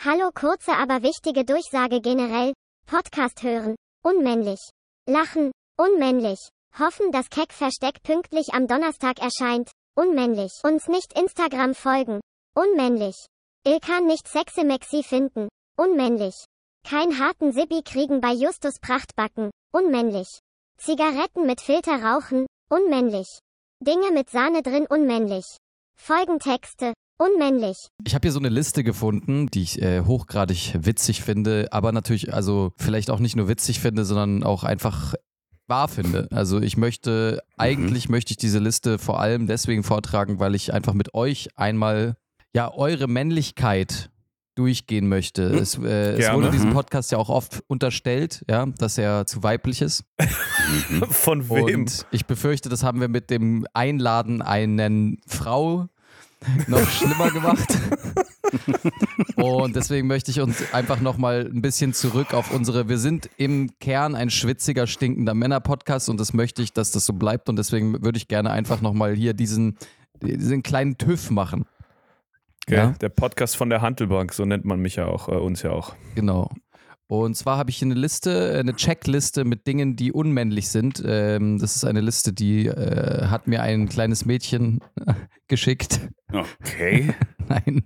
Hallo kurze aber wichtige Durchsage generell. Podcast hören. Unmännlich. Lachen. Unmännlich. Hoffen, dass Keck Versteck pünktlich am Donnerstag erscheint. Unmännlich. Uns nicht Instagram folgen. Unmännlich. Ilkan nicht sexy Maxi finden. Unmännlich. Kein harten Sippi kriegen bei Justus Prachtbacken. Unmännlich. Zigaretten mit Filter rauchen. Unmännlich. Dinge mit Sahne drin unmännlich. Folgentexte. Unmännlich. Ich habe hier so eine Liste gefunden, die ich äh, hochgradig witzig finde, aber natürlich, also vielleicht auch nicht nur witzig finde, sondern auch einfach wahr finde. Also ich möchte, mhm. eigentlich möchte ich diese Liste vor allem deswegen vortragen, weil ich einfach mit euch einmal ja eure Männlichkeit durchgehen möchte. Hm? Es, äh, es, wurde diesem mhm. Podcast ja auch oft unterstellt, ja, dass er zu weiblich ist. Von wem? Und ich befürchte, das haben wir mit dem Einladen einen Frau noch schlimmer gemacht. Und deswegen möchte ich uns einfach nochmal ein bisschen zurück auf unsere. Wir sind im Kern ein schwitziger, stinkender Männer-Podcast und das möchte ich, dass das so bleibt. Und deswegen würde ich gerne einfach nochmal hier diesen, diesen kleinen TÜV machen. Okay. Ja? Der Podcast von der Handelbank, so nennt man mich ja auch, äh, uns ja auch. Genau. Und zwar habe ich hier eine Liste, äh, eine Checkliste mit Dingen, die unmännlich sind. Ähm, das ist eine Liste, die äh, hat mir ein kleines Mädchen äh, geschickt. Okay. Nein.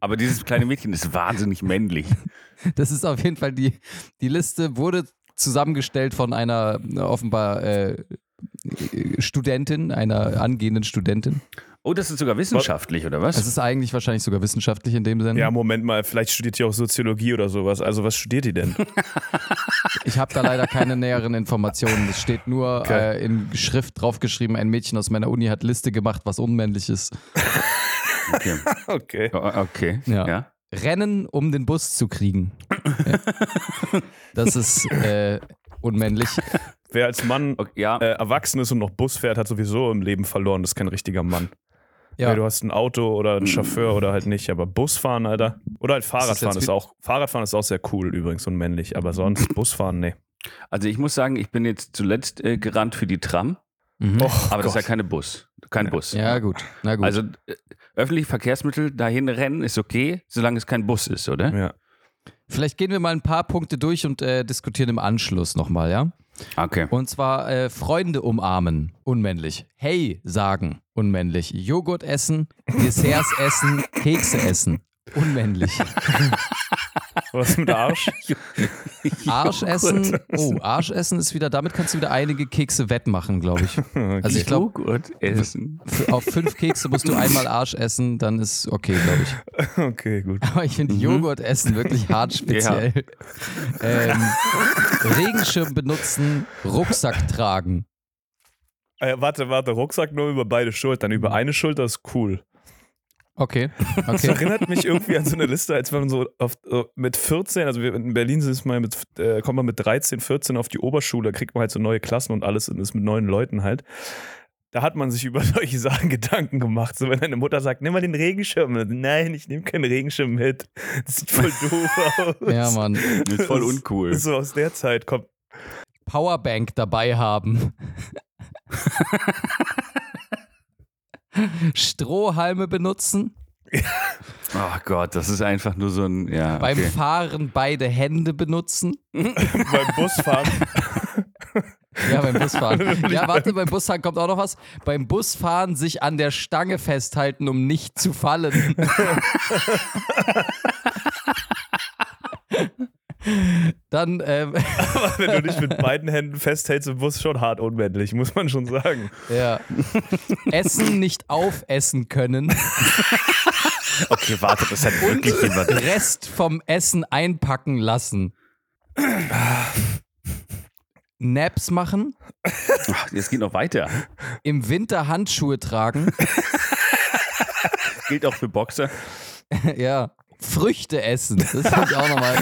Aber dieses kleine Mädchen ist wahnsinnig männlich. Das ist auf jeden Fall die, die Liste, wurde zusammengestellt von einer offenbar äh, Studentin, einer angehenden Studentin. Oh, das ist sogar wissenschaftlich, oder was? Es ist eigentlich wahrscheinlich sogar wissenschaftlich in dem Sinne. Ja, Moment mal, vielleicht studiert die auch Soziologie oder sowas. Also, was studiert die denn? ich habe da leider keine näheren Informationen. Es steht nur okay. äh, in Schrift draufgeschrieben: ein Mädchen aus meiner Uni hat Liste gemacht, was unmännlich ist. okay. okay. Okay. Ja. ja. Rennen, um den Bus zu kriegen. das ist äh, unmännlich. Wer als Mann okay, ja. äh, erwachsen ist und noch Bus fährt, hat sowieso im Leben verloren. Das ist kein richtiger Mann. Ja. ja. du hast ein Auto oder einen Chauffeur oder halt nicht, aber Busfahren, Alter. Oder halt Fahrradfahren ist, ist auch. Fahrradfahren ist auch sehr cool übrigens und männlich, aber sonst Busfahren, nee. Also ich muss sagen, ich bin jetzt zuletzt äh, gerannt für die Tram. Mhm. Oh, aber Gott. das ist ja keine Bus. Kein Bus. Ja, gut. Na gut. Also äh, öffentliche Verkehrsmittel dahin rennen ist okay, solange es kein Bus ist, oder? Ja. Vielleicht gehen wir mal ein paar Punkte durch und äh, diskutieren im Anschluss nochmal, ja? Okay. Und zwar äh, Freunde umarmen, unmännlich. Hey sagen, unmännlich. Joghurt essen, Desserts essen, Kekse essen, unmännlich. Was mit Arsch? Arsch essen. Oh, Arsch essen ist wieder, damit kannst du wieder einige Kekse wettmachen, glaube ich. Also ich glaube, essen. Auf fünf Kekse musst du einmal Arsch essen, dann ist okay, glaube ich. Okay, gut. Aber ich finde mhm. Joghurt essen wirklich hart speziell. Ja. Ähm, Regenschirm benutzen, Rucksack tragen. Äh, warte, warte, Rucksack nur über beide Schultern. Über eine Schulter ist cool. Okay. okay. Das erinnert mich irgendwie an so eine Liste, als man so auf, mit 14, also wir, in Berlin sind mal mit, äh, kommt man mit 13, 14 auf die Oberschule, da kriegt man halt so neue Klassen und alles und ist mit neuen Leuten halt. Da hat man sich über solche Sachen Gedanken gemacht. So, wenn deine Mutter sagt, nimm mal den Regenschirm. Nein, ich nehme keinen Regenschirm mit. Das sieht voll doof aus. Ja, Mann. Das ist voll uncool. So aus der Zeit kommt. Powerbank dabei haben. Strohhalme benutzen. Oh Gott, das ist einfach nur so ein. Ja, Beim Fahren beide Hände benutzen. beim Busfahren. Ja, beim Busfahren. Ja, warte, beim Busfahren kommt auch noch was. Beim Busfahren sich an der Stange festhalten, um nicht zu fallen. Dann, ähm, Aber wenn du dich mit beiden Händen festhältst im Bus, schon hart unmännlich, muss man schon sagen. Ja. Essen nicht aufessen können. Okay, warte, das hat wirklich jemand. Rest vom Essen einpacken lassen. Naps machen. Ach, jetzt geht noch weiter. Im Winter Handschuhe tragen. Gilt auch für Boxer. ja. Früchte essen. Das finde ich auch nochmal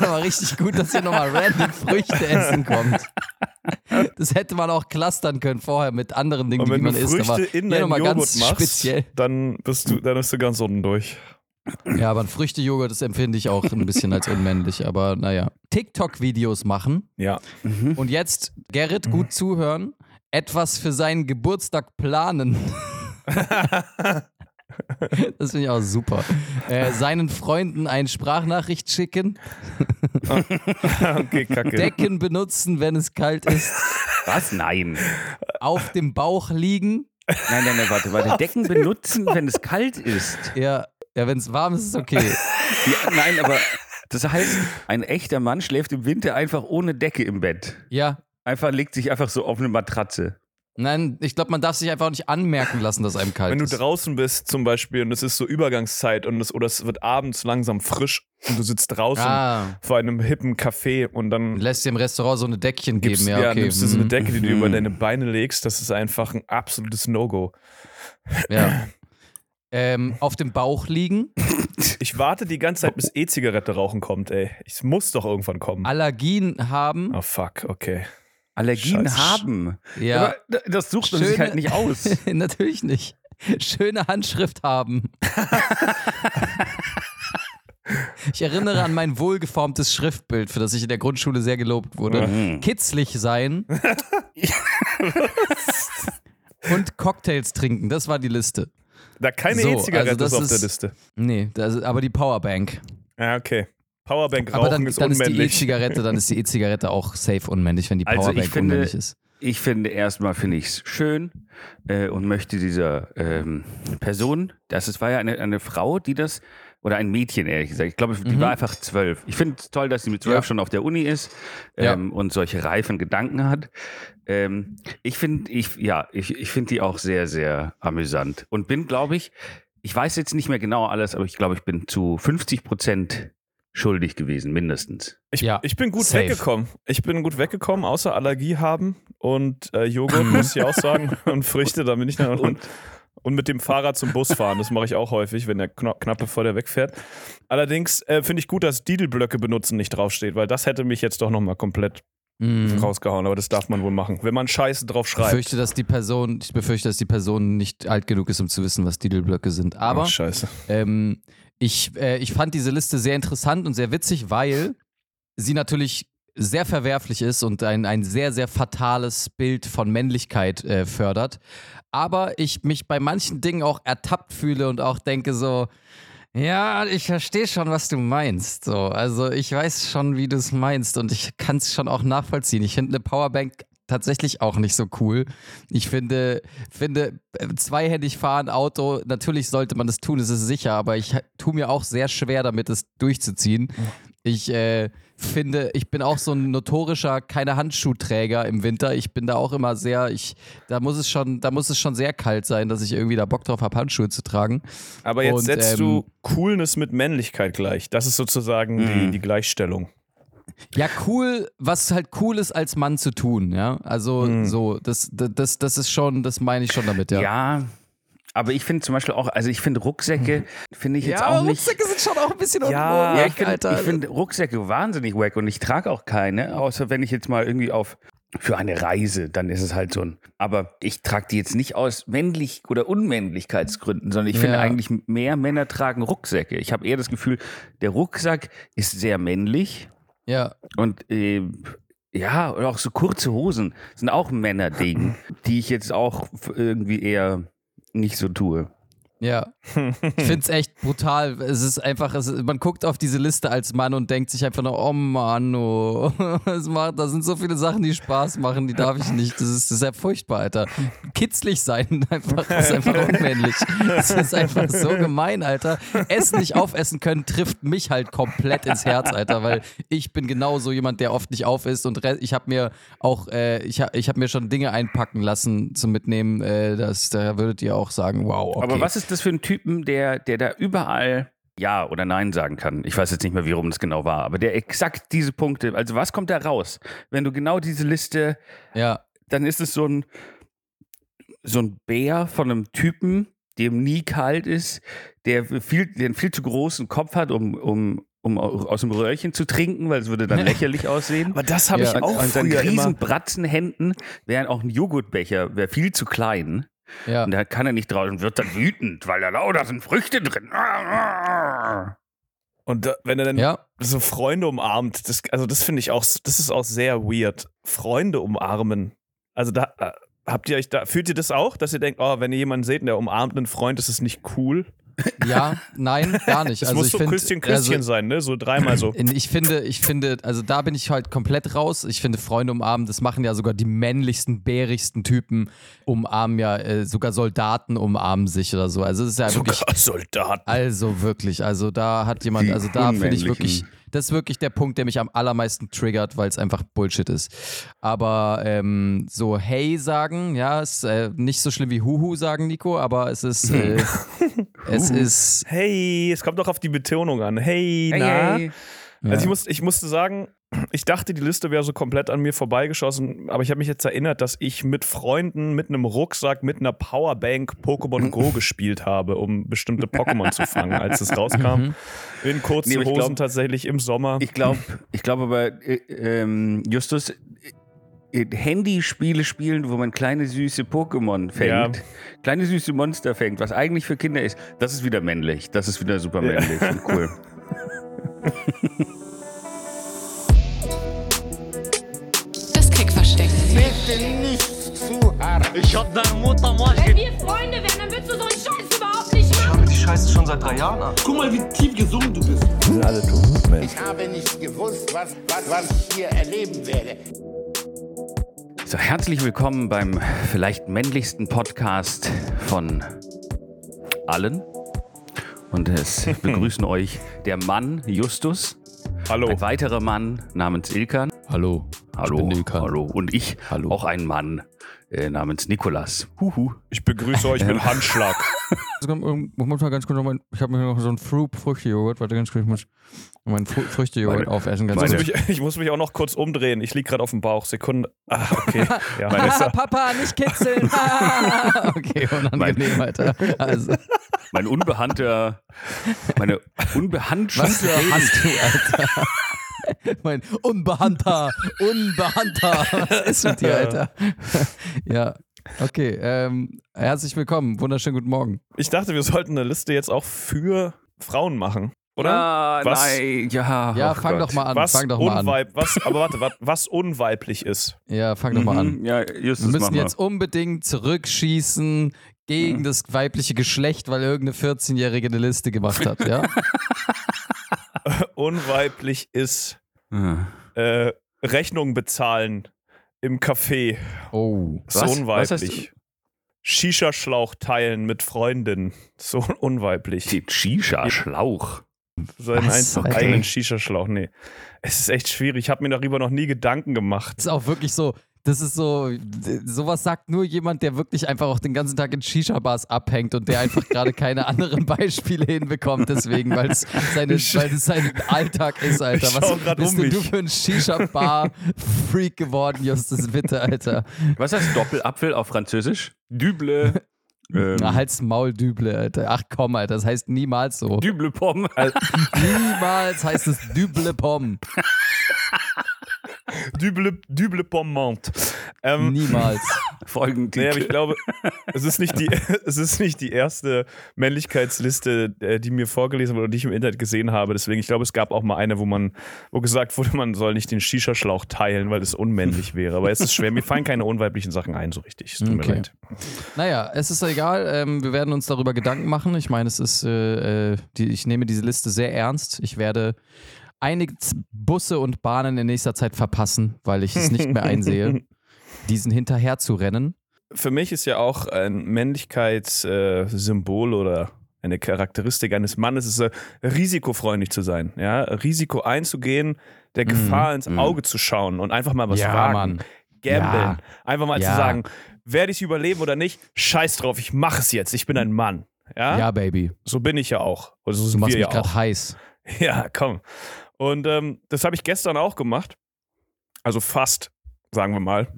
noch richtig gut, dass hier nochmal random Früchte essen kommt. Das hätte man auch clustern können vorher mit anderen Dingen, die man isst. Aber Früchte in hier nochmal ganz machst, speziell. Dann bist du, dann bist du ganz unten durch. Ja, aber ein Früchtejoghurt, das empfinde ich auch ein bisschen als unmännlich, aber naja. TikTok-Videos machen. Ja. Mhm. Und jetzt, Gerrit, gut zuhören. Etwas für seinen Geburtstag planen. Das finde ich auch super. Äh, seinen Freunden eine Sprachnachricht schicken. okay, kacke. Decken benutzen, wenn es kalt ist. Was? Nein. Auf dem Bauch liegen. Nein, nein, nein, warte, warte. Decken benutzen, wenn es kalt ist. Ja, ja wenn es warm ist, ist es okay. Ja, nein, aber das heißt, ein echter Mann schläft im Winter einfach ohne Decke im Bett. Ja. Einfach legt sich einfach so auf eine Matratze. Nein, ich glaube, man darf sich einfach nicht anmerken lassen, dass einem kalt Wenn du ist. draußen bist zum Beispiel und es ist so Übergangszeit und es, oder es wird abends langsam frisch und du sitzt draußen Ah, vor einem hippen Café und dann lässt dir im Restaurant so eine Deckchen gibst, geben. Ja, okay. nimmst du so eine mhm. Decke, die du Mhm. über deine Beine legst, das ist einfach ein absolutes No-Go. Ja. Ähm, auf dem Bauch liegen. Ich warte die ganze Zeit, bis E-Zigarette rauchen kommt, ey. Es muss doch irgendwann kommen. Allergien haben. Oh fuck, okay. Allergien Scheiße. haben. Ja. Aber das sucht man sich halt nicht aus. Natürlich nicht. Schöne Handschrift haben. Ich erinnere an mein wohlgeformtes Schriftbild, für das ich in der Grundschule sehr gelobt wurde. Mhm. Kitzlig sein. Und Cocktails trinken, das war die Liste. Da keine So, E-Zigarette also ist auf der ist- Liste. Nee, das, aber die Powerbank. Ja, okay. Powerbank aber rauchen dann, ist dann ist die unmännlich. E-Zigarette, dann ist die E-Zigarette auch safe unmännlich, wenn die Also ich Powerbank finde- unmännlich ist. Ich finde erstmal finde ich es schön äh, und möchte dieser ähm, Person, das ist, war ja eine, eine Frau, die das oder ein Mädchen ehrlich gesagt. Ich glaube, die Mhm. war einfach zwölf. Ich finde es toll, dass sie mit zwölf Ja. schon auf der Uni ist Ja. ähm, und solche reifen Gedanken hat. Ähm, ich finde, ich ja, ich, ich finde die auch sehr sehr amüsant und bin, glaube ich, ich weiß jetzt nicht mehr genau alles, aber ich glaube, ich bin zu 50 Prozent schuldig gewesen, mindestens. Ich, Ja, ich bin gut safe. weggekommen. Ich bin gut weggekommen, außer Allergie haben und äh, Joghurt, muss ich auch sagen, und Früchte, da bin ich dann. Und, und mit dem Fahrrad zum Bus fahren, das mache ich auch häufig, wenn der knapp, knapp bevor der wegfährt. Allerdings äh, finde ich gut, dass Didelblöcke benutzen nicht draufsteht, weil das hätte mich jetzt doch nochmal komplett Mhm. rausgehauen, aber das darf man wohl machen. Wenn man Scheiße drauf Ich schreibt. befürchte, dass die Person, ich befürchte, dass die Person nicht alt genug ist, um zu wissen, was Didelblöcke sind. Aber scheiße. ähm, ich, äh, ich fand diese Liste sehr interessant und sehr witzig, weil sie natürlich sehr verwerflich ist und ein, ein sehr, sehr fatales Bild von Männlichkeit äh, fördert. Aber ich mich bei manchen Dingen auch ertappt fühle und auch denke so, ja, ich verstehe schon, was du meinst. So, also ich weiß schon, wie du es meinst und ich kann es schon auch nachvollziehen. Ich finde eine Powerbank tatsächlich auch nicht so cool. Ich finde, finde äh, zweihändig fahren Auto, natürlich sollte man das tun, es ist sicher, aber ich tue mir auch sehr schwer damit, es durchzuziehen. Ich äh, finde, ich bin auch so ein notorischer keine Handschuhträger im Winter. Ich bin da auch immer sehr, ich, da muss es schon, da muss es schon sehr kalt sein, dass ich irgendwie da Bock drauf habe, Handschuhe zu tragen. Aber jetzt Und, setzt ähm, du Coolness mit Männlichkeit gleich. Das ist sozusagen die, Mhm. die Gleichstellung. Ja, cool, was halt cool ist, als Mann zu tun, ja. Also Mhm. so, das, das, das, das ist schon, das meine ich schon damit, ja. Ja, aber ich finde zum Beispiel auch, also ich finde Rucksäcke, finde ich jetzt auch nicht. Rucksäcke sind schon auch ein bisschen Ja, Ja, unmöglich, ich finde Alter. ich find Rucksäcke wahnsinnig wack und ich trage auch keine, außer wenn ich jetzt mal irgendwie auf für eine Reise, dann ist es halt so ein. Aber ich trage die jetzt nicht aus männlich oder Unmännlichkeitsgründen, sondern ich finde Ja. eigentlich mehr Männer tragen Rucksäcke. Ich habe eher das Gefühl, der Rucksack ist sehr männlich ja. und äh, ja, und auch so kurze Hosen sind auch Männerding, die ich jetzt auch irgendwie eher nicht so tue. Ja, ich finde es echt brutal. Es ist einfach, es ist, man guckt auf diese Liste als Mann und denkt sich einfach nur, oh Mann, oh. Es macht, da sind so viele Sachen, die Spaß machen, die darf ich nicht. Das ist, das ist ja furchtbar, Alter. Kitzlig sein einfach, ist einfach unmännlich. Das ist einfach so gemein, Alter. Essen nicht aufessen können, trifft mich halt komplett ins Herz, Alter, weil ich bin genauso jemand, der oft nicht auf ist und ich habe mir auch, äh, ich, ich habe mir schon Dinge einpacken lassen zum Mitnehmen. Äh, das, da würdet ihr auch sagen, wow, okay. Aber was ist das für ein Typen, der, der da überall Ja oder Nein sagen kann? Ich weiß jetzt nicht mehr, wie rum das genau war, aber der exakt diese Punkte, also was kommt da raus? Wenn du genau diese Liste, Ja, dann ist es so ein, so ein Bär von einem Typen, dem nie kalt ist, der viel, der einen viel zu großen Kopf hat, um, um, um aus dem Röhrchen zu trinken, weil es würde dann lächerlich aussehen. Aber das habe Ja. ich auch und seinen früher riesen. Bratzenhänden wären auch ein Joghurtbecher, wäre viel zu klein. Ja. Und da kann er nicht drauf und wird dann wütend, weil da lauter sind Früchte drin. Und da, wenn er dann Ja, so Freunde umarmt, das, also das finde ich auch, das ist auch sehr weird. Freunde umarmen. Also da, äh, habt ihr euch da, fühlt ihr das auch, dass ihr denkt, oh, wenn ihr jemanden seht, der umarmt einen Freund, ist es nicht cool? Ja, nein, gar nicht. Es also muss ich so find, Küsschen, Küsschen also, sein, ne? So dreimal so. Ich finde, ich finde, also da bin ich halt komplett raus. Ich finde, Freunde umarmen, das machen ja sogar die männlichsten, bärigsten Typen, umarmen ja, äh, sogar Soldaten umarmen sich oder so. Also es ist ja wirklich. Sogar Soldaten. Also wirklich, also da hat jemand, Die also da finde ich wirklich, das ist wirklich der Punkt, der mich am allermeisten triggert, weil es einfach Bullshit ist. Aber ähm, so Hey sagen, ja, ist äh, nicht so schlimm wie Huhu sagen, Nico, aber es ist, äh, es ist, Hey, es kommt doch auf die Betonung an. Hey, Hey, na? hey. Also ich, ja. muss, ich musste sagen, ich dachte, die Liste wäre so komplett an mir vorbeigeschossen, aber ich habe mich jetzt erinnert, dass ich mit Freunden, mit einem Rucksack, mit einer Powerbank Pokémon Go gespielt habe, um bestimmte Pokémon zu fangen, als es rauskam. Mhm. In kurzen Nee, Hosen glaub- tatsächlich im Sommer. Ich glaube, ich glaube aber, äh, ähm, Justus, äh, Handyspiele spielen, wo man kleine süße Pokémon fängt, Ja. kleine süße Monster fängt, was eigentlich für Kinder ist, das ist wieder männlich. Das ist wieder super Ja. männlich und cool. Bitte nicht zu hart. Ich hab deine Mutter mal Wenn wir Freunde wären, dann würdest du so einen Scheiß überhaupt nicht machen. habe die Scheiße schon seit drei Jahren an. Guck mal, wie tief gesungen du bist. Ich habe nicht gewusst, was, was, was ich hier erleben werde. So, herzlich willkommen beim vielleicht männlichsten Podcast von allen. Und es begrüßen euch der Mann Justus, Hallo. ein weiterer Mann namens Ilkan. hallo, Hallo, ich hallo. Und ich, Hallo. auch ein Mann äh, namens Nikolas. Huhu. Ich begrüße euch mit Handschlag. Ich muss mal ganz kurz noch mein, ich habe mir noch so einen Früchtejoghurt, warte ganz kurz, ich muss meinen Fru Früchtejoghurt Meine- aufessen. Ganz Ich muss, Meine- kurz. mich, ich muss mich auch noch kurz umdrehen. Ich liege gerade auf dem Bauch. Sekunde. Ah, okay. Ja. Papa, nicht kitzeln. Okay, unangenehm, Alter. Also, Mein unbehandter, meine unbehandte was hast du, Alter? Mein Unbehandter, Unbehandter. Was ist mit dir, Alter? Ja, okay. Ähm, herzlich willkommen. Wunderschönen guten Morgen. Ich dachte, wir sollten eine Liste jetzt auch für Frauen machen. Oder? Ah, Was? nein, ja. Ja, oh fang Gott. doch mal an. was, fang doch mal an. was, aber warte, was, was unweiblich ist. Ja, fang doch mal an. Mhm, Ja, Justus, Wir mach müssen mal. jetzt unbedingt zurückschießen gegen das weibliche Geschlecht, weil irgendeine 14-Jährige eine Liste gemacht hat, ja? Unweiblich ist Ah. äh, Rechnung bezahlen im Café. Oh. So Was? Was hast unweiblich. Shisha-Schlauch teilen mit Freundin. So unweiblich. Den Shisha-Schlauch. Seinen einfach Alter? eigenen Shisha-Schlauch. Nee. Es ist echt schwierig. Ich habe mir darüber noch nie Gedanken gemacht. Das ist auch wirklich so, das ist so, sowas sagt nur jemand, der wirklich einfach auch den ganzen Tag in Shisha-Bars abhängt und der einfach gerade keine anderen Beispiele hinbekommt, deswegen, weil es sein Alltag ist, Alter. Was bist um denn du mich. für ein Shisha-Bar-Freak geworden, Justus, bitte, Alter? Was heißt Doppelapfel auf Französisch? Düble. Ähm, Na, halt's Maul, Düble, Alter. Ach komm, Alter, das heißt niemals so. Düble Pomme. Niemals heißt es Düble Pomme. Duble, Duble Pommant. Ähm, Niemals. Nee, aber ich glaube, es ist nicht die, es ist nicht die erste Männlichkeitsliste, äh, die mir vorgelesen wurde oder die ich im Internet gesehen habe. Deswegen, ich glaube, es gab auch mal eine, wo man, wo gesagt wurde, man soll nicht den Shisha-Schlauch teilen, weil es unmännlich wäre. Aber es ist schwer. Mir fallen keine unweiblichen Sachen ein, so richtig. Es tut mir Okay. leid. Naja, es ist egal. Ähm, wir werden uns darüber Gedanken machen. Ich meine, es ist, äh, äh, die, ich nehme diese Liste sehr ernst. Ich werde einige Busse und Bahnen in nächster Zeit verpassen, weil ich es nicht mehr einsehe, diesen hinterher zu rennen. Für mich ist ja auch ein Männlichkeitssymbol oder eine Charakteristik eines Mannes ist, äh, risikofreundlich zu sein. Ja? Risiko einzugehen, der Gefahr ins mhm. Auge zu schauen und einfach mal was Ja, wagen. Mann. Gambeln. Ja. Einfach mal Ja. zu sagen, werde ich es überleben oder nicht? Scheiß drauf, ich mache es jetzt. Ich bin ein Mann. Ja, Ja, Baby. so bin ich ja auch. Oder so Du machst mich ja gerade heiß. Ja, komm. Und ähm, das habe ich gestern auch gemacht. Also fast, sagen wir mal.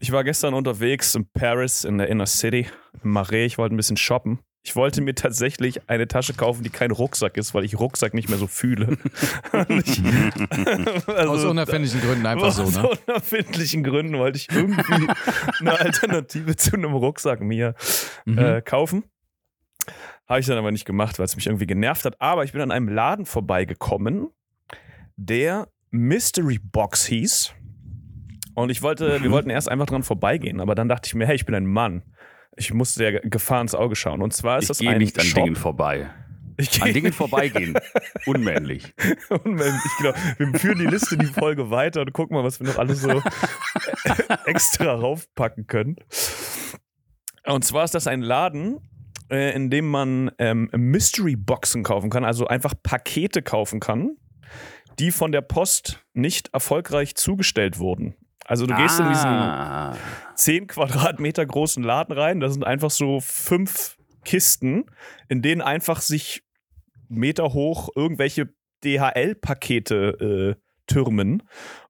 Ich war gestern unterwegs in Paris, in der Inner City, im Marais. Ich wollte ein bisschen shoppen. Ich wollte mir tatsächlich eine Tasche kaufen, die kein Rucksack ist, weil ich Rucksack nicht mehr so fühle. Ich, also, Aus unerfindlichen Gründen einfach so, aus ne? unerfindlichen Gründen wollte ich irgendwie eine Alternative zu einem Rucksack mir Mhm. äh, kaufen. Habe ich dann aber nicht gemacht, weil es mich irgendwie genervt hat. Aber ich bin an einem Laden vorbeigekommen, der Mystery Box hieß. Und ich wollte, Mhm. wir wollten erst einfach dran vorbeigehen, aber dann dachte ich mir, hey, ich bin ein Mann. Ich musste der Gefahr ins Auge schauen. Und zwar ist Ich das gehe ein nicht an Shop. Dingen vorbei. Ich An gehe Dingen vorbeigehen. Unmännlich. Unmännlich, genau. Wir führen die Liste, die Folge weiter und gucken mal, was wir noch alles so extra raufpacken können. Und zwar ist das ein Laden, äh, in dem man ähm, Mystery-Boxen kaufen kann, also einfach Pakete kaufen kann, die von der Post nicht erfolgreich zugestellt wurden. Also du gehst in diesen Ah. 10 Quadratmeter großen Laden rein. Da sind einfach so fünf Kisten, in denen einfach sich Meter hoch irgendwelche DHL-Pakete äh, türmen.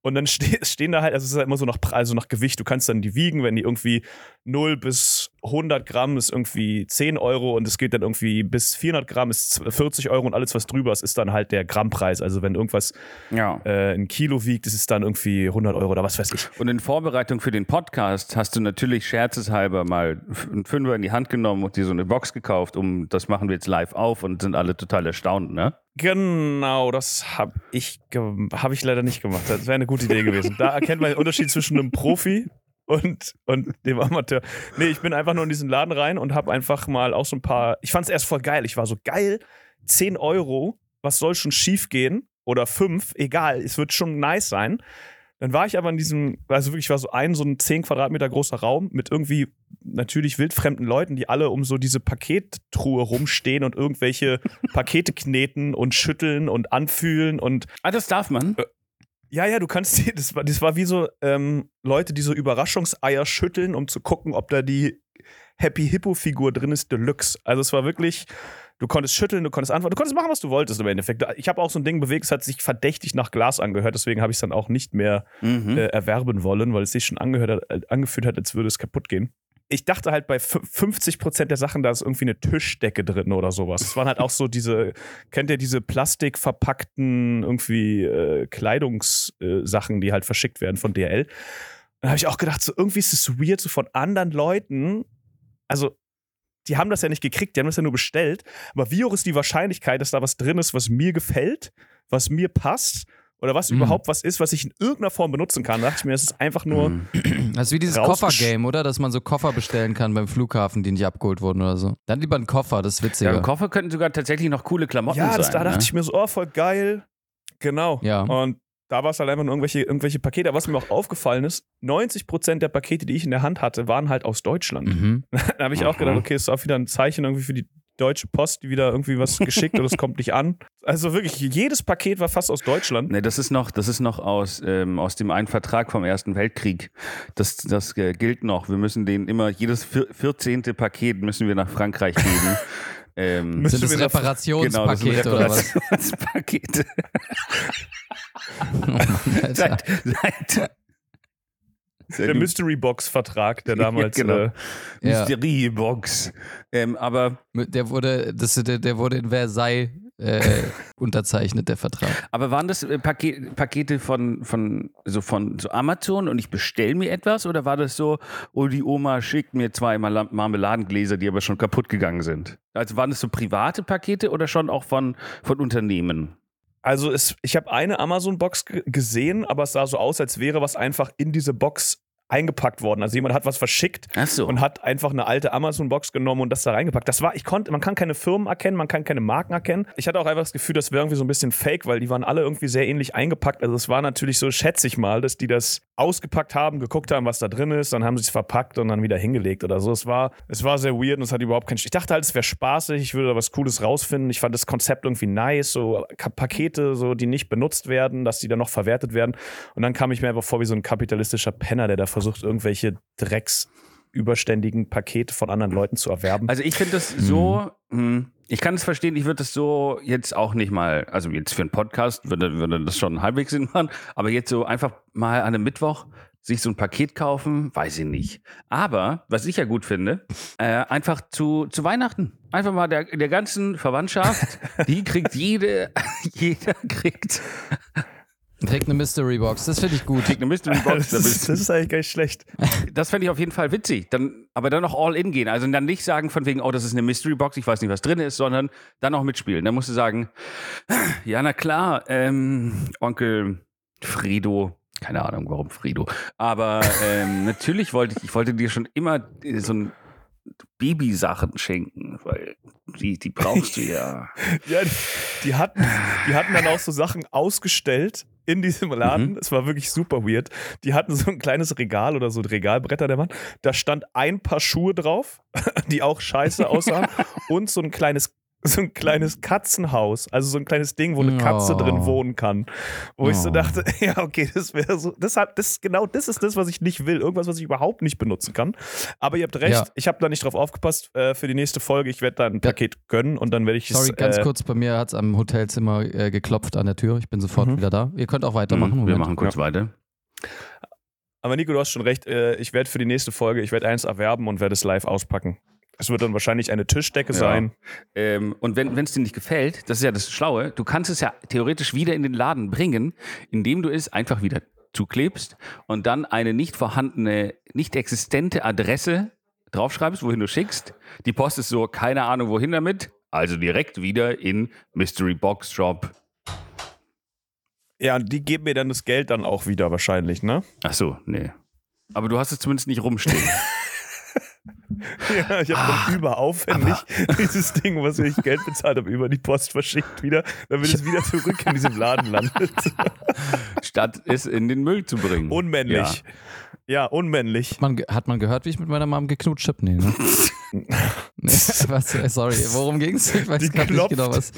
Und dann ste stehen da halt, also es ist halt immer so nach, also nach Gewicht. Du kannst dann die wiegen, wenn die irgendwie 0 bis 100 Gramm ist irgendwie 10 Euro und es geht dann irgendwie bis 400 Gramm ist 40 Euro und alles, was drüber ist, ist dann halt der Grammpreis. Also wenn irgendwas Ja. äh, ein Kilo wiegt, ist es dann irgendwie 100 Euro oder was weiß ich. Und in Vorbereitung für den Podcast hast du natürlich scherzeshalber mal einen Fünfer in die Hand genommen und dir so eine Box gekauft, um das machen wir jetzt live auf und sind alle total erstaunt, ne? Genau, das habe ich, hab ich leider nicht gemacht. Das wäre eine gute Idee gewesen. Da erkennt man den Unterschied zwischen einem Profi und, und dem Amateur. Nee, ich bin einfach nur in diesen Laden rein und habe einfach mal auch so ein paar. Ich fand es erst voll geil. Ich war so geil, 10 Euro, was soll schon schief gehen? Oder 5, egal, es wird schon nice sein. Dann war ich aber in diesem, also wirklich war so ein, so ein 10 Quadratmeter großer Raum mit irgendwie natürlich wildfremden Leuten, die alle um so diese Pakettruhe rumstehen und irgendwelche Pakete kneten und schütteln und anfühlen und Ah, das darf man. Ja, ja, du kannst die, das war, das war wie so ähm, Leute, die so Überraschungseier schütteln, um zu gucken, ob da die Happy Hippo Figur drin ist, Deluxe. Also es war wirklich, du konntest schütteln, du konntest antworten, du konntest machen, was du wolltest im Endeffekt. Ich habe auch so ein Ding bewegt, es hat sich verdächtig nach Glas angehört, deswegen habe ich es dann auch nicht mehr Mhm. äh, erwerben wollen, weil es sich schon angehört hat, äh, angefühlt hat, als würde es kaputt gehen. Ich dachte halt bei f- 50% der Sachen, da ist irgendwie eine Tischdecke drin oder sowas. Es waren halt auch so diese, kennt ihr diese plastikverpackten irgendwie äh, Kleidungssachen, die halt verschickt werden von DL? Dann habe ich auch gedacht, so irgendwie ist es weird, so von anderen Leuten, also die haben das ja nicht gekriegt, die haben das ja nur bestellt, aber wie hoch ist die Wahrscheinlichkeit, dass da was drin ist, was mir gefällt, was mir passt oder was Mhm. überhaupt was ist, was ich in irgendeiner Form benutzen kann? Da dachte ich mir, es ist einfach nur, Mhm. Das ist wie dieses Koffergame, oder? Dass man so Koffer bestellen kann beim Flughafen, die nicht abgeholt wurden oder so. Dann lieber einen Koffer, das ist Ja, witziger. im Koffer könnten sogar tatsächlich noch coole Klamotten ja, sein. das, da dachte ne? ich mir so, oh, voll geil. Genau. Ja. Und da war es halt einfach nur irgendwelche, irgendwelche Pakete. Aber was mir auch aufgefallen ist, 90% der Pakete, die ich in der Hand hatte, waren halt aus Deutschland. Mhm. Da habe ich auch Aha. gedacht, okay, ist auch wieder ein Zeichen irgendwie für die Deutsche Post, die wieder irgendwie was geschickt oder es kommt nicht an. Also wirklich, jedes Paket war fast aus Deutschland. Nee, das ist noch, das ist noch aus, ähm, aus dem einen Vertrag vom Ersten Weltkrieg. Das, das äh, gilt noch. Wir müssen den immer, jedes vier- 14. Paket müssen wir nach Frankreich geben. ähm, Müssen Sind das wir nach- genau, das sind Reparationspakete oder was? Reparationspakete. Oh Mann, Alter. seit, seit, Der Mystery Box Vertrag, der damals. Ja, genau. äh, Ja. Mysteriebox. Ähm, aber, Der wurde, das, der, der wurde in Versailles äh, unterzeichnet, der Vertrag. aber waren das äh, Paket, Pakete von, von, so von so Amazon und ich bestelle mir etwas oder war das so, oh, die Oma schickt mir zwei Marmeladengläser, die aber schon kaputt gegangen sind? Also waren das so private Pakete oder schon auch von, von Unternehmen? Also es, ich habe eine Amazon-Box ge- gesehen, aber es sah so aus, als wäre was einfach in diese Box eingepackt worden. Also jemand hat was verschickt so. und hat einfach eine alte Amazon-Box genommen und das da reingepackt. Das war, ich konnte, man kann keine Firmen erkennen, man kann keine Marken erkennen. Ich hatte auch einfach das Gefühl, das wäre irgendwie so ein bisschen fake, weil die waren alle irgendwie sehr ähnlich eingepackt. Also es war natürlich so, schätze ich mal, dass die das ausgepackt haben, geguckt haben, was da drin ist, dann haben sie es verpackt und dann wieder hingelegt oder so. Es war, es war sehr weird und es hat überhaupt keinen. Ich dachte halt, es wäre spaßig, ich würde da was Cooles rausfinden. Ich fand das Konzept irgendwie nice, so Pakete, so die nicht benutzt werden, dass die dann noch verwertet werden. Und dann kam ich mir einfach vor wie so ein kapitalistischer Penner, der da versucht, irgendwelche Drecks überständigen Pakete von anderen Leuten zu erwerben. Also ich finde das so, hm, ich kann es verstehen, ich würde das so jetzt auch nicht mal, also jetzt für einen Podcast würde, würde das schon halbwegs Sinn machen, aber jetzt so einfach mal an einem Mittwoch sich so ein Paket kaufen, weiß ich nicht. Aber, was ich ja gut finde, äh, einfach zu, zu Weihnachten. Einfach mal der, der ganzen Verwandtschaft, die kriegt jede, jeder kriegt, Kriegt eine Mystery Box, das finde ich gut. kriegt eine Mystery Box. das, ist, das ist eigentlich gar nicht schlecht. Das fände ich auf jeden Fall witzig. Dann, aber dann noch all in gehen. Also dann nicht sagen von wegen, oh, das ist eine Mystery Box, ich weiß nicht, was drin ist, sondern dann auch mitspielen. Dann musst du sagen, ja, na klar, ähm, Onkel Fredo Keine Ahnung, warum Frido. Aber ähm, natürlich wollte ich, ich wollte dir schon immer äh, so ein Babysachen schenken, weil die, die brauchst du ja. Ja, die, die, hatten, die hatten dann auch so Sachen ausgestellt in diesem Laden. Mhm. Es war wirklich super weird. Die hatten so ein kleines Regal oder so ein Regalbretter der Wand. Da stand ein paar Schuhe drauf, die auch scheiße aussahen und so ein kleines so ein kleines Katzenhaus, also so ein kleines Ding, wo eine Katze Oh. drin wohnen kann. Wo ich so Oh. dachte, ja, okay, das wäre so, das hat, das genau, das ist das, was ich nicht will. Irgendwas, was ich überhaupt nicht benutzen kann. Aber ihr habt recht, Ja. ich habe da nicht drauf aufgepasst äh, für die nächste Folge. Ich werde da ein Paket gönnen und dann werde ich Sorry, es. ganz äh, kurz, bei mir hat es am Hotelzimmer äh, geklopft an der Tür. Ich bin sofort Mhm. wieder da. Ihr könnt auch weitermachen. Mhm, wir machen kurz weiter. Aber Nico, du hast schon recht. Äh, ich werde für die nächste Folge, ich werde eins erwerben und werde es live auspacken. Es wird dann wahrscheinlich eine Tischdecke Ja. sein. Ähm, und wenn es dir nicht gefällt, das ist ja das Schlaue, du kannst es ja theoretisch wieder in den Laden bringen, indem du es einfach wieder zuklebst und dann eine nicht vorhandene, nicht existente Adresse draufschreibst, wohin du schickst. Die Post ist so, keine Ahnung wohin damit, also direkt wieder in Mystery Box Shop. Ja, und die geben mir dann das Geld dann auch wieder wahrscheinlich, ne? Ach so, nee. Aber du hast es zumindest nicht rumstehen. Ja, ich habe dann überaufwendig dieses Ding, was ich Geld bezahlt habe, über die Post verschickt wieder, damit es wieder zurück in diesem Laden landet. statt es in den Müll zu bringen. Unmännlich. Ja, unmännlich. Hat man, hat man gehört, wie ich mit meiner Mom geknutscht habe? Nee, ne? nee, was, äh, sorry, worum ging's? Ich weiß Die gerade nicht klopft. genau was.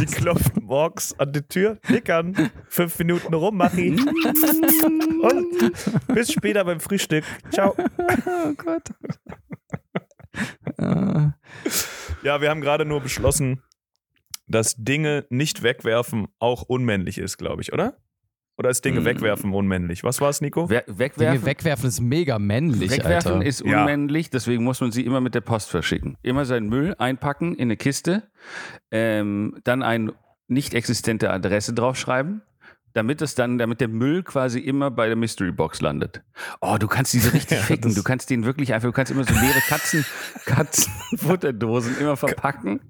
Die klopft morgens an die Tür, nickern, fünf Minuten rum, Machi. Und bis später beim Frühstück. Ciao. Oh Gott. Ja, wir haben gerade nur beschlossen, dass Dinge nicht wegwerfen auch unmännlich ist, glaube ich, oder? Oder ist Dinge Mm. wegwerfen unmännlich? Was war es, Nico? We Dinge wegwerfen, wegwerfen ist mega männlich, wegwerfen Alter. ist Ja. unmännlich, deswegen muss man sie immer mit der Post verschicken. Immer seinen Müll einpacken in eine Kiste, ähm, dann eine nicht existente Adresse draufschreiben, damit es dann, damit der Müll quasi immer bei der Mystery Box landet. Oh, du kannst diese richtig Ja, ficken. Du kannst den wirklich einfach, du kannst immer so leere Katzen, Katzenfutterdosen immer verpacken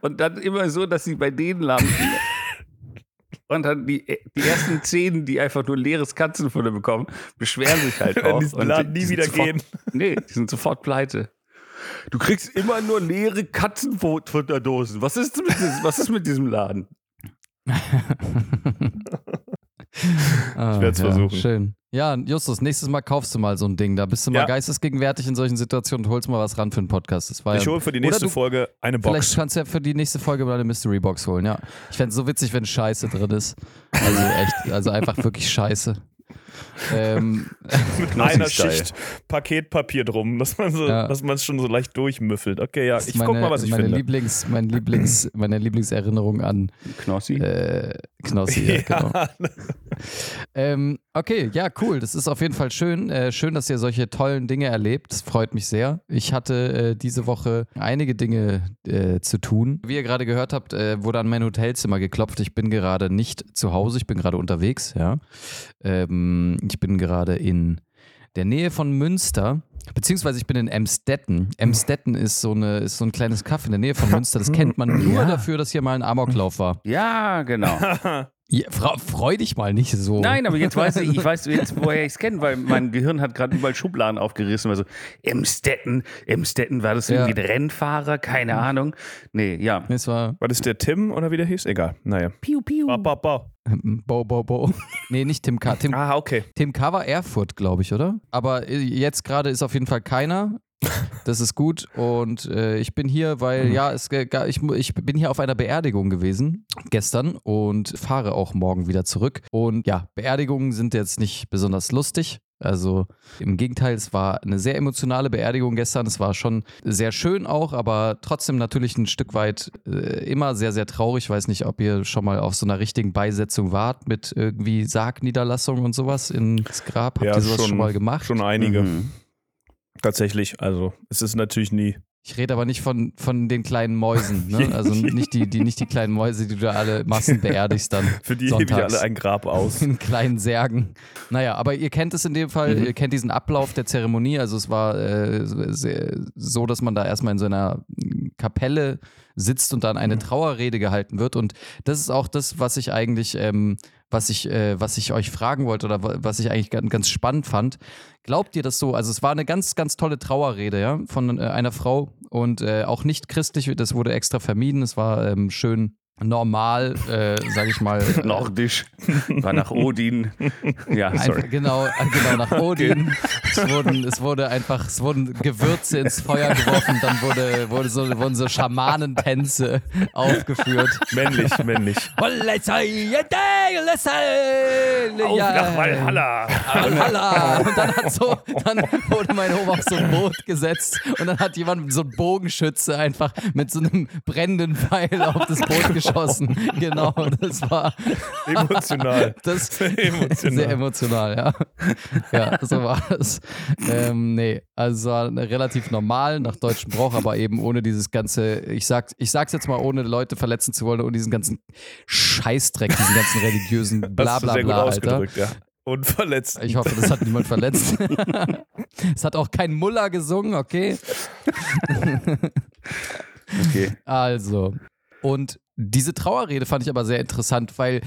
und dann immer so, dass sie bei denen landen. Und dann die, die ersten zehn, die einfach nur leeres Katzenfutter bekommen, beschweren sich halt auch. Und Laden die nie wieder sofort, gehen. Nee, die sind sofort pleite. Du kriegst immer nur leere Katzenfutterdosen. Was ist, mit diesem, was ist mit diesem Laden? Ah, werd's ja, versuchen. Schön. Ja, Justus, nächstes Mal kaufst du mal so ein Ding. Da bist du mal Ja. geistesgegenwärtig in solchen Situationen und holst mal was ran für einen Podcast. Das war Ich ja, hole für die nächste du- Folge eine Vielleicht Box. kannst du ja für die nächste Folge mal eine Mystery Box holen, ja. Ich fände es so witzig, wenn Scheiße drin ist. Also echt, also einfach wirklich Scheiße. Ähm, Mit einer. Schicht Paketpapier drum, dass man so, Ja. dass man es schon so leicht durchmüffelt. Okay, ja, ich ist guck meine, mal, was ich meine finde. Lieblings, mein Lieblings, meine Lieblingserinnerung an Knossi? äh, Knossi, ja, genau. Ähm, okay, ja, cool. Das ist auf jeden Fall schön. Äh, schön, dass ihr solche tollen Dinge erlebt. Das freut mich sehr. Ich hatte äh, diese Woche einige Dinge äh, zu tun. Wie ihr gerade gehört habt, äh, wurde an mein Hotelzimmer geklopft. Ich bin gerade nicht zu Hause, ich bin gerade unterwegs, ja. Ähm, ich bin gerade in der Nähe von Münster. Beziehungsweise ich bin in Emstetten. Emstetten ist so, eine, ist so ein kleines Kaff in der Nähe von Münster. Das kennt man nur dafür, dass hier mal ein Amoklauf war. Ja, genau. Ja, freu dich mal nicht so. Nein, aber jetzt weiß ich, ich weiß jetzt, woher ich es kenne, weil mein Gehirn hat gerade überall Schubladen aufgerissen. Also Emstetten, Emstetten, war das Ja. irgendwie der Rennfahrer? Keine Ahnung. Nee, ja. Es war War das der Tim oder wie der hieß? Egal. Naja. Piu, piu. Bau, bau, bau. Bo, Bo, Bo. Nee, nicht Tim K. Tim, Ah, okay. Tim K. war Erfurt, glaube ich, oder? Aber äh, jetzt gerade ist auf jeden Fall keiner. Das ist gut. Und äh, ich bin hier, weil, ja, es, ich, ich bin hier auf einer Beerdigung gewesen gestern und fahre auch morgen wieder zurück. Und ja, Beerdigungen sind jetzt nicht besonders lustig. Also im Gegenteil, es war eine sehr emotionale Beerdigung gestern. Es war schon sehr schön auch, aber trotzdem natürlich ein Stück weit äh, immer sehr, sehr traurig. Ich weiß nicht, ob ihr schon mal auf so einer richtigen Beisetzung wart mit irgendwie Sargniederlassung und sowas ins Grab. Habt Ja, ihr sowas schon, schon- mal gemacht? Schon einige. Mhm. Tatsächlich. Also, es ist natürlich nie. Ich rede aber nicht von, von den kleinen Mäusen, ne? Also nicht die, die, nicht die kleinen Mäuse, die du da alle Massen beerdigst dann. Für die hebe ich sonntags. alle ein Grab aus. in kleinen Särgen. Naja, aber ihr kennt es in dem Fall, Mhm. ihr kennt diesen Ablauf der Zeremonie. Also es war äh, so, dass man da erstmal in so einer Kapelle sitzt und dann eine Trauerrede gehalten wird. Und das ist auch das, was ich eigentlich, ähm, was ich, äh, was ich euch fragen wollte oder wa- was ich eigentlich ganz, ganz spannend fand. Glaubt ihr das so? Also es war eine ganz, ganz tolle Trauerrede, ja, von äh, einer Frau und äh, auch nicht christlich. Das wurde extra vermieden. Es war ähm, schön normal, äh, sage ich mal. äh, Nordisch. War nach Odin. Ja, sorry. genau, äh, genau, nach Odin. Es, wurden, es wurde einfach, es wurden Gewürze ins Feuer geworfen, dann wurde, wurde so, wurden so Schamanentänze aufgeführt. Männlich, männlich. Auf nach Valhalla. Valhalla. Und dann hat so, dann wurde mein Ohm auf so ein Boot gesetzt und dann hat jemand so ein Bogenschütze einfach mit so einem brennenden Pfeil auf das Boot geschossen. Genau, das war Emotional. das Sehr emotional. Sehr emotional, ja. Ja, so war es. Ähm, nee, also relativ normal nach deutschem Brauch, aber eben ohne dieses ganze, ich sag, ich sag's jetzt mal, ohne Leute verletzen zu wollen, ohne diesen ganzen Scheißdreck, diesen ganzen religiösen Blablabla, sehr gut Alter. ja. Unverletzt. Ich hoffe, das hat niemand verletzt. es hat auch kein Muller gesungen, okay? Okay. Also, und diese Trauerrede fand ich aber sehr interessant, weil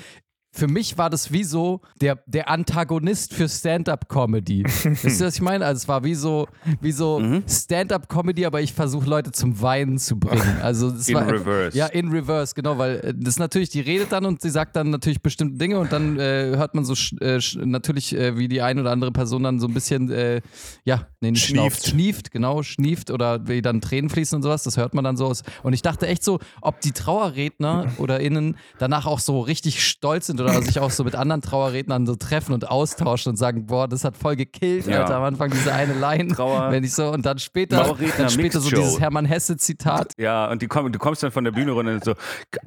für mich war das wie so der, der Antagonist für Stand-up-Comedy. Wisst ihr, was ich meine? Also es war wie so, wie so Mhm. Stand-up-Comedy, aber ich versuche Leute zum Weinen zu bringen. Also es In war, reverse. Ja, in reverse, genau, weil äh, das natürlich, die redet dann und sie sagt dann natürlich bestimmte Dinge und dann äh, hört man so sch, äh, natürlich, äh, wie die eine oder andere Person dann so ein bisschen, äh, ja, nee, Schnieft. schnieft, genau, schnieft oder wie dann Tränen fließen und sowas, das hört man dann so aus. Und ich dachte echt so, ob die Trauerredner oder innen danach auch so richtig stolz sind oder sich auch so mit anderen Trauerrednern so treffen und austauschen und sagen, boah, das hat voll gekillt, Ja. Alter, am Anfang diese eine Line, Trauer- wenn ich so, und dann später, Trauerredner dann später so dieses. Hermann Hesse-Zitat. Ja, und die kommen, du kommst dann von der Bühne runter und so,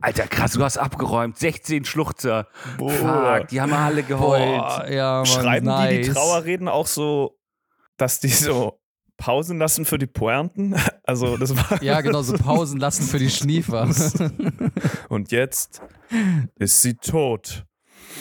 Alter, krass, du hast abgeräumt, 16 Schluchzer. Fuck, die haben alle geheult. Boah, ja, Mann, Schreiben nice. die die Trauerreden auch so, dass die so Pausen lassen für die Pointen? Also das war Ja, genau, so Pausen lassen für die Schniefer. und jetzt ist sie tot.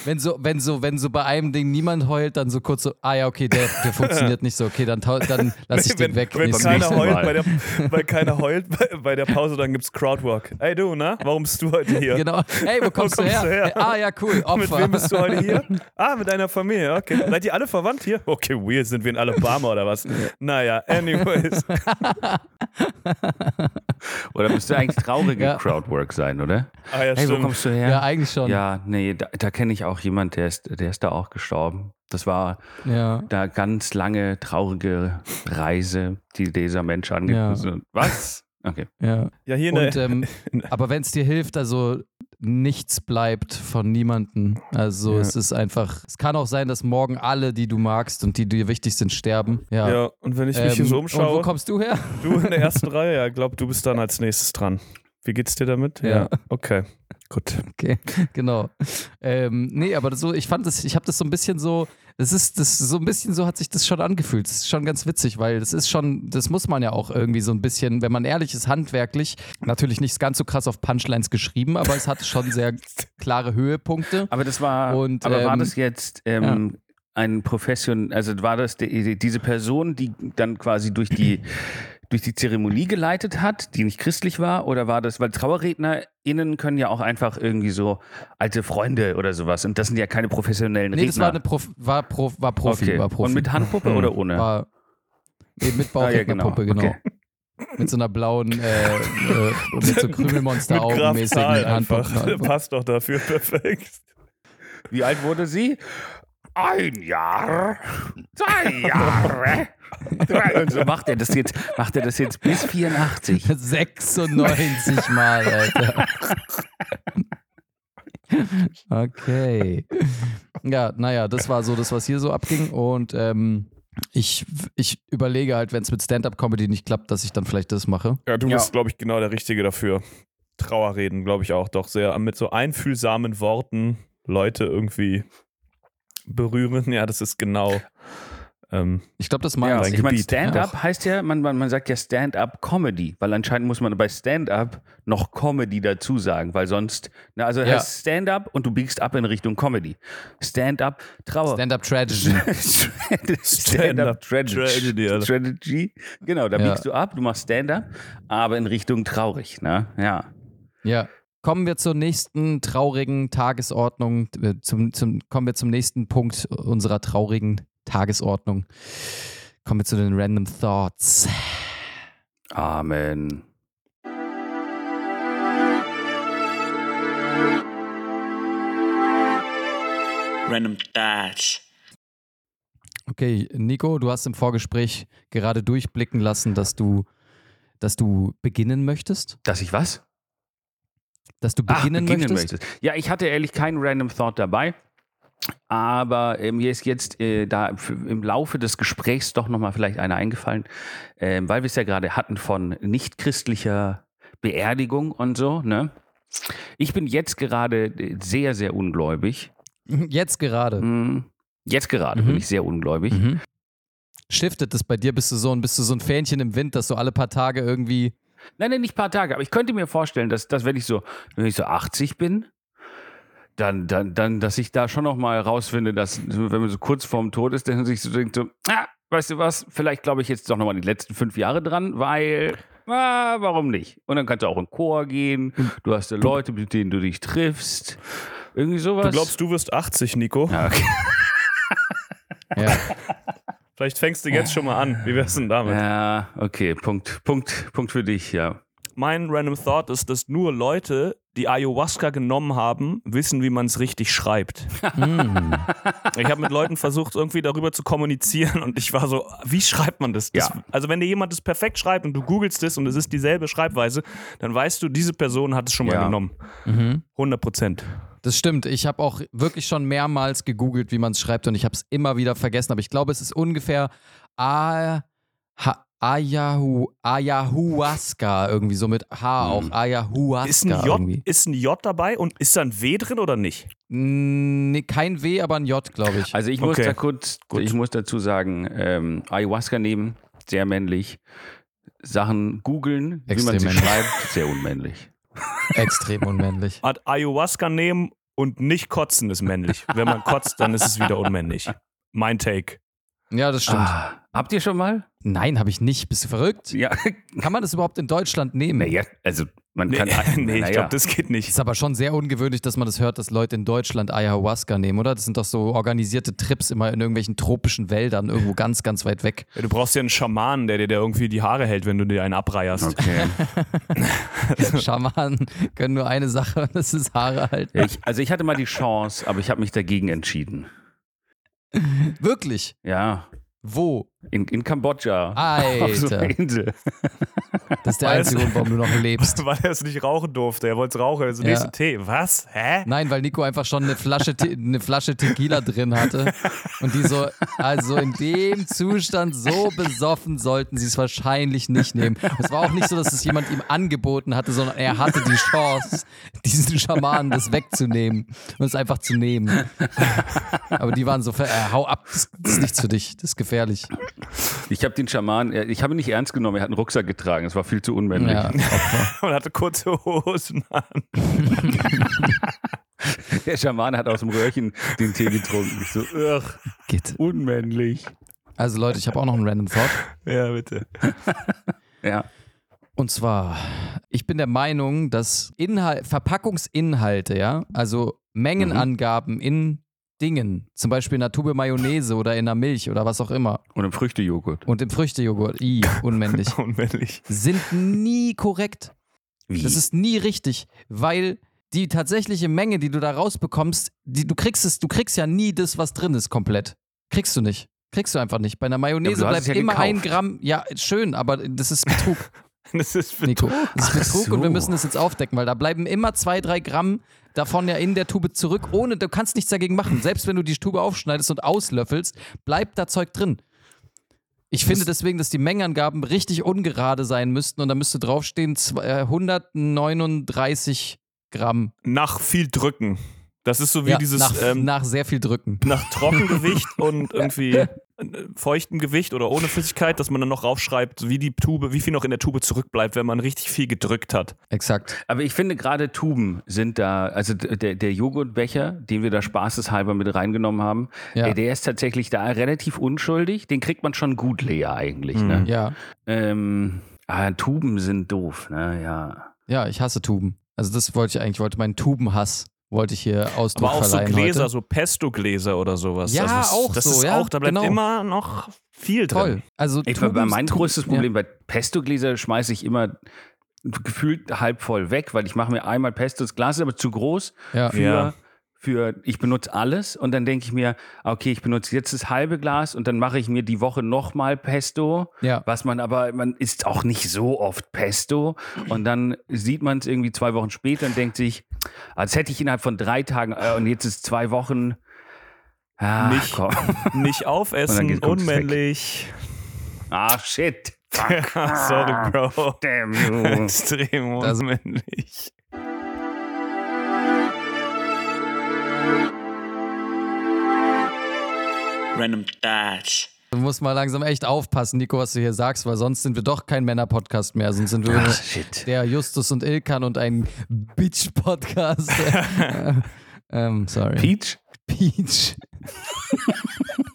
Wenn so, wenn so, wenn so bei einem Ding niemand heult, dann so kurz so, ah ja, okay, der, der funktioniert nicht so, okay, dann, dann lass ich den wenn, weg. Wenn keiner Mal. heult, bei der, weil keiner heult bei, bei der Pause, dann gibt's Crowdwork. Ey du, na? Warum bist du heute hier? Genau. Hey, wo kommst, du, kommst her? du her? Hey, ah ja, cool, Opfer. Mit wem bist du heute hier? Ah, mit deiner Familie, okay. Seid ihr alle verwandt hier? Okay, weird, sind wir in Alabama oder was? Naja, anyways. Oder müsste eigentlich traurige Ja. Crowdwork sein, oder? Ah ja, Hey, wo stimmt. kommst du her? Ja, eigentlich schon. Ja, nee, da, da kenne ich auch jemand, der ist, der ist da auch gestorben. Das war Ja. da ganz lange traurige Reise, die dieser Mensch angefangen Ja. hat. Was? Okay. ja. Ja, hier Und, ähm, aber wenn es dir hilft, also nichts bleibt von niemandem. Also Ja. es ist einfach, es kann auch sein, dass morgen alle, die du magst und die dir wichtig sind, sterben. Ja. ja, und wenn ich mich hier Ähm, so Und wo umschaue, kommst du her? du in der ersten Reihe, ja, glaub, du bist dann als nächstes dran. Wie geht's dir damit? Ja. Okay, gut. Okay, genau. Ähm, nee, aber so, ich fand das, ich habe das so ein bisschen so, das ist, das so ein bisschen so hat sich das schon angefühlt. Das ist schon ganz witzig, weil das ist schon, das muss man ja auch irgendwie so ein bisschen, wenn man ehrlich ist, handwerklich, natürlich nicht ganz so krass auf Punchlines geschrieben, aber es hat schon sehr klare Höhepunkte. Aber das war, Und, aber war ähm, das jetzt ähm, ein Profession, also war das die, diese Person, die dann quasi durch die durch die Zeremonie geleitet hat, die nicht christlich war, oder war das, weil TrauerrednerInnen können ja auch einfach irgendwie so alte Freunde oder sowas und das sind ja keine professionellen Nee, Redner. das war eine Prof, war, Prof, war Profi, okay. war Profi. Und mit Handpuppe oder ohne? war nee, mit Ah, ja, Bauchrednerpuppe, genau. Okay. Mit so einer blauen, äh, äh, mit so Krümelmonster-Augen Graf mäßigen Zahl einfach. Handpuppen. Passt doch dafür perfekt. Wie alt wurde sie? Ein Jahr, zwei Jahre. drei- Und so macht er das jetzt, macht er das jetzt bis 84. 96 Mal, Alter. Okay. Ja, naja, das war so das, was hier so abging. Und ähm, ich, ich überlege halt, wenn es mit Stand-Up-Comedy nicht klappt, dass ich dann vielleicht das mache. Ja, du Ja. bist, glaube ich, genau der Richtige dafür. Trauerreden, glaube ich auch doch sehr. Mit so einfühlsamen Worten Leute irgendwie berühren. Ja, das ist genau Ähm, Ich glaube, das Ja, meint ich meine. Stand-up heißt ja, man, man, man sagt ja Stand-up-Comedy, weil anscheinend muss man bei Stand-up noch Comedy dazu sagen, weil sonst, na, also Ja. heißt Stand-up und du biegst ab in Richtung Comedy. Stand-up, Trauer. Stand-up Tragedy. Stand-up Tragedy. Tragedy. Genau, da Ja. biegst du ab, du machst Stand-up, aber in Richtung traurig, ne? Ja. Ja. Kommen wir zur nächsten traurigen Tagesordnung. äh, Zum, zum, kommen wir zum nächsten Punkt unserer traurigen Tagesordnung. Kommen wir zu den Random Thoughts. Amen. Random Thoughts. Okay, Nico, du hast im Vorgespräch gerade durchblicken lassen, dass du, dass du beginnen möchtest. Dass ich was? Dass du beginnen, möchtest. Ja, ich hatte ehrlich keinen Random Thought dabei. Aber äh, mir ist jetzt äh, da im Laufe des Gesprächs doch nochmal vielleicht einer eingefallen, ähm, weil wir es ja gerade hatten von nichtchristlicher Beerdigung und so. Ne? Ich bin jetzt gerade äh, sehr, sehr ungläubig. Jetzt gerade. Jetzt gerade Mhm. bin ich sehr ungläubig. Mhm. Shiftet es bei dir? Bist du so ein, bist du so ein Fähnchen im Wind, dass du alle paar Tage irgendwie. Nein, nein, nicht ein paar Tage, aber ich könnte mir vorstellen, dass, dass wenn ich so, wenn ich so 80 bin, dann, dann, dann, dass ich da schon noch mal rausfinde, dass, wenn man so kurz vorm Tod ist, dass man sich so denkt, so, ah, weißt du was, vielleicht glaube ich jetzt doch noch mal die letzten fünf Jahre dran, weil, ah, warum nicht? Und dann kannst du auch in Chor gehen, du hast ja Leute, mit denen du dich triffst, irgendwie sowas. du glaubst, du wirst 80, Nico? Ja, okay. Ja. Vielleicht fängst du jetzt schon mal an. Wie wär's denn damit? ja, okay, Punkt, Punkt, Punkt für dich, ja. Mein Random Thought ist, dass nur Leute, die Ayahuasca genommen haben, wissen, wie man es richtig schreibt. Mm. Ich habe mit Leuten versucht, irgendwie darüber zu kommunizieren und ich war so, wie schreibt man das? das Ja. Also wenn dir jemand das perfekt schreibt und du googelst es und es ist dieselbe Schreibweise, dann weißt du, diese Person hat es schon mal Ja. genommen. Mhm. 100 Prozent. Das stimmt. Ich habe auch wirklich schon mehrmals gegoogelt, wie man es schreibt und ich habe es immer wieder vergessen. Aber ich glaube, es ist ungefähr A ha Ayahu Ayahuasca irgendwie so mit H auch. Mhm. Ayahuasca Ist ein, J, irgendwie. ist ein J dabei und ist da ein W drin oder nicht? Nee, kein W, aber ein J, glaube ich. Also ich muss Okay. da kurz, Gut. ich muss dazu sagen, ähm, Ayahuasca nehmen, sehr männlich. Sachen googeln, wie man sie männlich. schreibt, sehr unmännlich. Extrem unmännlich. Hat Ayahuasca nehmen und nicht kotzen ist männlich. Wenn man kotzt, dann ist es wieder unmännlich. Mein Take. Ja, das stimmt. Ah, habt ihr schon mal? Nein, habe ich nicht. Bist du verrückt? Ja, Kann man das überhaupt in Deutschland nehmen? naja, also man Nee, kann. nee ich naja. glaube, das geht nicht. Ist aber schon sehr ungewöhnlich, dass man das hört, dass Leute in Deutschland Ayahuasca nehmen, oder? Das sind doch so organisierte Trips immer in irgendwelchen tropischen Wäldern, irgendwo ganz, ganz weit weg. Ja, du brauchst ja einen Schamanen, der dir da irgendwie die Haare hält, wenn du dir einen abreierst. Okay. Schamanen können nur eine Sache, und das ist Haare halten. Ich, also ich hatte mal die Chance, aber ich habe mich dagegen entschieden. Wirklich? Ja, Wo? In, in Kambodscha. Alter. Auf so einer Insel. Das ist der einzige Grund, warum du noch lebst. Weil er es nicht rauchen durfte. Er wollte es rauchen. Also Ja. nächsten Tee. Was? Hä? Nein, weil Nico einfach schon eine Flasche, Te eine Flasche Tequila drin hatte. Und die so, also in dem Zustand so besoffen sollten sie es wahrscheinlich nicht nehmen. Und es war auch nicht so, dass es jemand ihm angeboten hatte, sondern er hatte die Chance, diesen Schamanen das wegzunehmen und es einfach zu nehmen. Aber die waren so, äh, hau ab, das ist nichts für dich, das ist gefährlich. Ich habe den Schaman, ich habe ihn nicht ernst genommen, er hat einen Rucksack getragen, es war viel zu unmännlich. Ja. Und hatte kurze Hosen an. Der Schaman hat aus dem Röhrchen den Tee getrunken. Ich so, ugh, Geht. unmännlich. Also Leute, ich habe auch noch einen Random Thought. Ja, bitte. Ja. Und zwar, ich bin der Meinung, dass Inhal Verpackungsinhalte, ja, also Mengenangaben in Dingen, zum Beispiel in einer Tube Mayonnaise oder in einer Milch oder was auch immer Und im Früchtejoghurt. und im Früchtejoghurt, i, unmännlich, Unmännlich. sind nie korrekt. Wie? Das ist nie richtig, weil die tatsächliche Menge, die du da rausbekommst, die, du kriegst es, du kriegst ja nie das, was drin ist, komplett. Kriegst du nicht. Kriegst du einfach nicht. Bei einer Mayonnaise Ja, bleibt ja immer ein gekauft. Gramm. Ja, schön, aber das ist Betrug. Das ist Nico. Betrug. Das ist Betrug so. und wir müssen das jetzt aufdecken, weil da bleiben immer zwei, drei Gramm davon ja in der Tube zurück, ohne, du kannst nichts dagegen machen. Selbst wenn du die Tube aufschneidest und auslöffelst, bleibt da Zeug drin. Ich finde deswegen, dass die Mengenangaben richtig ungerade sein müssten und da müsste draufstehen zwei- äh, 139 Gramm. Nach viel drücken. Das ist so wie Ja, dieses nach, ähm, nach sehr viel Drücken. nach Trockengewicht und irgendwie äh, feuchtem Gewicht oder ohne Flüssigkeit, dass man dann noch raufschreibt, wie die Tube, wie viel noch in der Tube zurückbleibt, wenn man richtig viel gedrückt hat. Exakt. Aber ich finde gerade Tuben sind da, also der, der Joghurtbecher, den wir da spaßeshalber mit reingenommen haben, Ja. der ist tatsächlich da relativ unschuldig. Den kriegt man schon gut leer eigentlich. Ne? Ja. Ähm, ah, Tuben sind doof, ne? Ja. Ja, ich hasse Tuben. Also das wollte ich eigentlich, ich wollte meinen Tubenhass, wollte ich hier Ausdruck Aber auch so Gläser, heute. so Pesto-Gläser oder sowas. Ja, also das, auch das so, ist ja, auch, da bleibt genau. immer noch viel drin. Toll. Also Ich, Tuben- mein größtes Problem bei Pesto-Gläser schmeiße ich immer gefühlt halb voll weg, weil ich mache mir einmal Pesto, das Glas ist aber zu groß Ja. für, Ja. Für ich benutze alles und dann denke ich mir, okay, ich benutze jetzt das halbe Glas und dann mache ich mir die Woche nochmal Pesto, Ja. was man aber, man isst auch nicht so oft Pesto und dann sieht man es irgendwie zwei Wochen später und denkt sich, als hätte ich innerhalb von drei Tagen äh, und jetzt ist zwei Wochen ah, Nicht- komm. Nicht aufessen, geht- unmännlich. ah shit, Sorry, Bro. damn you. Extrem Das- unmännlich. Random Dash. Du musst mal langsam echt aufpassen, Nico, was du hier sagst, weil sonst sind wir doch kein Männer-Podcast mehr. Sonst sind wir nur Ach, shit. der Justus und Ilkan und ein Bitch-Podcast. Äh, ähm, sorry. Peach? Peach.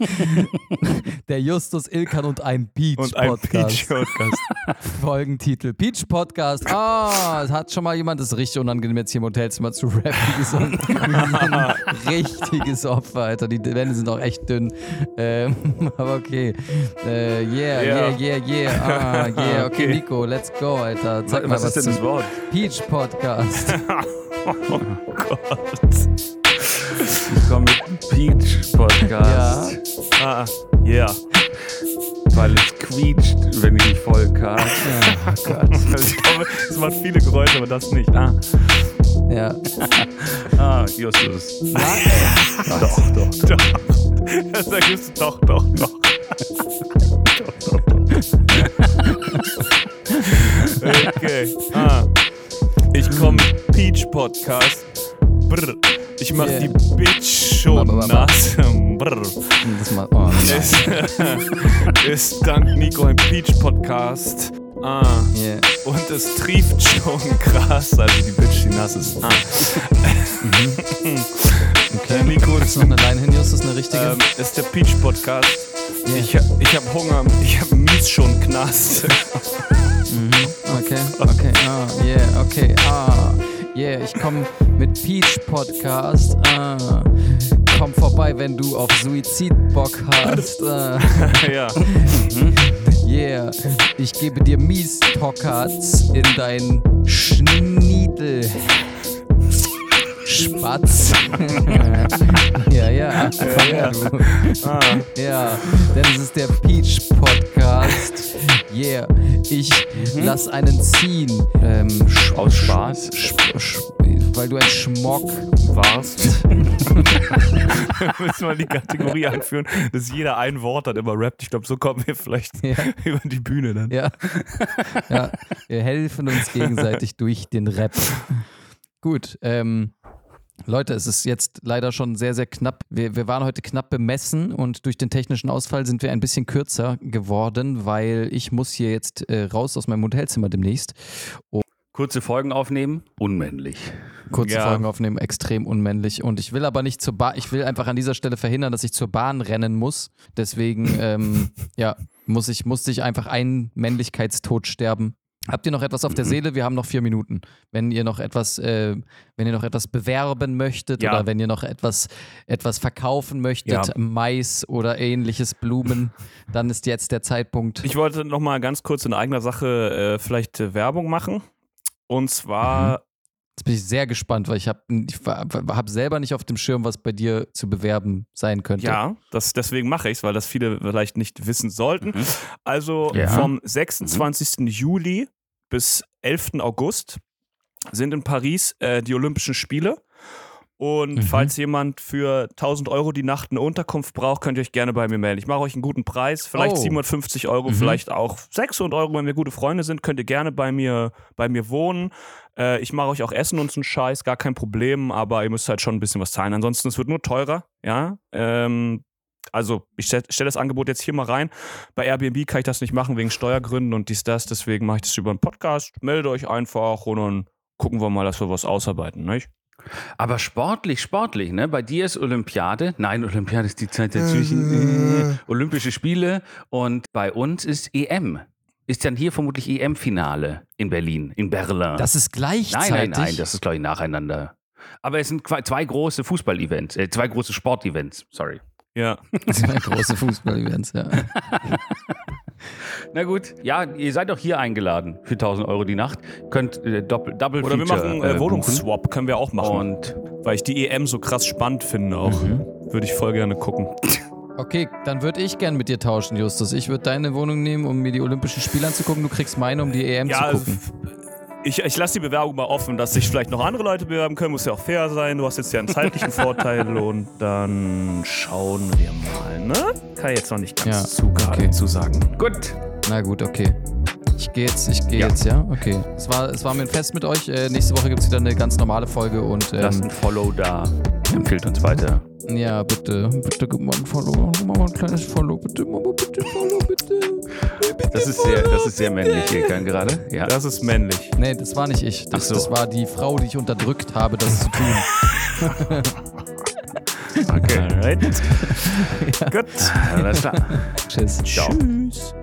der Justus, Ilkan und ein Und ein Peach-Podcast. Peach-Podcast. Folgentitel Peach Podcast. Ah, es hat schon mal jemand, das richtig unangenehm, jetzt hier im Hotelzimmer zu rappen. Ein richtiges Opfer, Alter. Die Wände sind auch echt dünn. Ähm, aber okay. Äh, yeah, yeah, yeah, yeah. Ah, yeah. Okay, Okay. Nico, let's go, Alter. Sag mal Was was, ist denn das Wort? Peach Podcast. Oh Gott. Ich komme mit Peach Podcast, Ja. Ah, yeah. weil es quietscht, wenn ich mich voll. Oh Gott. Also ich glaube, es macht viele Geräusche, aber das nicht. Ah. Ja. Ah, Justus. Na, ey. Doch, doch. Doch. Das sagst du doch, doch, doch. Okay. Ah. Ich komme mit Peach Podcast. Brr. Ich mach Yeah. die Bitch schon nass. Brr. Das mal, oh, nein. Ist, ist dank Nico ein Peach Podcast. Ah. Yeah. Und es trieft schon krass, also die Bitch, die nass ist. Ah. Okay. Nico, Ist noch eine Line hin, Justus, eine richtige? ähm, ist der Peach Podcast. Yeah. Ich, ich hab Hunger, ich hab mies schon Knast. Mhm. Okay, yeah, ich komm mit Peach Podcast, ah, komm vorbei, wenn du auf Suizid Bock hast, ah, ja. yeah, ich gebe dir mies Pockats in dein Schniedel. Spatz. ja, ja. Ja, du. Ah. Ja, denn es ist der Peach Podcast. Yeah, ich lass einen ziehen. Ähm, sch- Aus Spaß? sch- sch- weil du ein Schmock warst. Müssen wir die Kategorie einführen, dass jeder ein Wort hat, immer rappt. Ich glaube, so kommen wir vielleicht Ja. über die Bühne dann. Ja. ja. Wir helfen uns gegenseitig durch den Rap. Gut, ähm, Leute, es ist jetzt leider schon sehr, sehr knapp. Wir, wir waren heute knapp bemessen und durch den technischen Ausfall sind wir ein bisschen kürzer geworden, weil ich muss hier jetzt äh, raus aus meinem Hotelzimmer demnächst. Kurze Folgen aufnehmen? Unmännlich. Kurze Ja. Folgen aufnehmen, extrem unmännlich. Und ich will aber nicht zur Bahn, ich will einfach an dieser Stelle verhindern, dass ich zur Bahn rennen muss. Deswegen, ähm, ja, muss ich, musste ich einfach einen Männlichkeitstod sterben. Habt ihr noch etwas auf der Seele? Wir haben noch vier Minuten. Wenn ihr noch etwas, äh, wenn ihr noch etwas bewerben möchtet Ja. oder wenn ihr noch etwas, etwas verkaufen möchtet, Ja. Mais oder ähnliches Blumen, dann ist jetzt der Zeitpunkt. Ich wollte noch mal ganz kurz in eigener Sache äh, vielleicht äh, Werbung machen. Und zwar, Jetzt bin ich sehr gespannt, weil ich habe hab selber nicht auf dem Schirm, was bei dir zu bewerben sein könnte. ja, das, deswegen mache ich es, weil das viele vielleicht nicht wissen sollten. Also Ja. vom 26. Juli bis 11. August sind in Paris äh, die Olympischen Spiele. Und Mhm. falls jemand für 1000 Euro die Nacht eine Unterkunft braucht, könnt ihr euch gerne bei mir melden. Ich mache euch einen guten Preis, vielleicht Oh. 750 Euro, Mhm. vielleicht auch 600 Euro, wenn wir gute Freunde sind, könnt ihr gerne bei mir, bei mir wohnen. Äh, ich mache euch auch Essen und so einen Scheiß, gar kein Problem, aber ihr müsst halt schon ein bisschen was zahlen. Ansonsten, es wird nur teurer, ja. Ähm, also ich stelle stell das Angebot jetzt hier mal rein. Bei Airbnb kann ich das nicht machen wegen Steuergründen und dies, das. Deswegen mache ich das über einen Podcast. Meldet euch einfach und dann gucken wir mal, dass wir was ausarbeiten, nicht? Aber sportlich, sportlich, ne? Bei dir ist Olympiade. Nein, Olympiade ist die Zeit dazwischen. Äh, Olympische Spiele. Und bei uns ist EM. Ist dann hier vermutlich EM-Finale in Berlin, in Berlin. Das ist gleichzeitig. Nein, nein, nein, das ist, glaube ich, nacheinander. Aber es sind zwei- große Fußball-Events, äh, zwei große Sport-Events, sorry. Ja. Zwei große Fußball-Events, ja. Na gut, ja, ihr seid doch hier eingeladen für 1000 Euro die Nacht. Könnt äh, Doppel, Double Oder wir Feature, machen äh, äh. Wohnungsswap, können wir auch machen. Und weil ich die EM so krass spannend finde auch. Mhm. Würde ich voll gerne gucken. Okay, dann würde ich gern mit dir tauschen, Justus. Ich würde deine Wohnung nehmen, um mir die Olympischen Spiele anzugucken. Du kriegst meine, um die EM Ja, zu also, gucken. ich, ich lasse die Bewerbung mal offen, dass sich vielleicht noch andere Leute bewerben können. Muss ja auch fair sein. Du hast jetzt ja einen zeitlichen Vorteil und dann schauen wir mal, ne? Kann ich jetzt noch nicht ganz Ja, zu okay. zu sagen. gut. Na gut, okay. Ich gehe jetzt, ich gehe Ja. jetzt, ja? Okay. Es war, es war mir ein Fest mit euch. Äh, nächste Woche gibt es wieder eine ganz normale Folge und Lasst ähm, ein Follow da. Empfiehlt uns weiter. ja, bitte, bitte gib mal ein Follow. Mach mal ein kleines Follow, bitte, Mama, bitte, Follow, bitte. Das ist sehr, das ist sehr männlich hier gerade. Ja. Das ist männlich. Nee, das war nicht ich. Das, Ach so. das war die Frau, die ich unterdrückt habe, das zu tun. Okay. Alright. Gut. Alles klar. Tschüss. Ciao. Tschüss.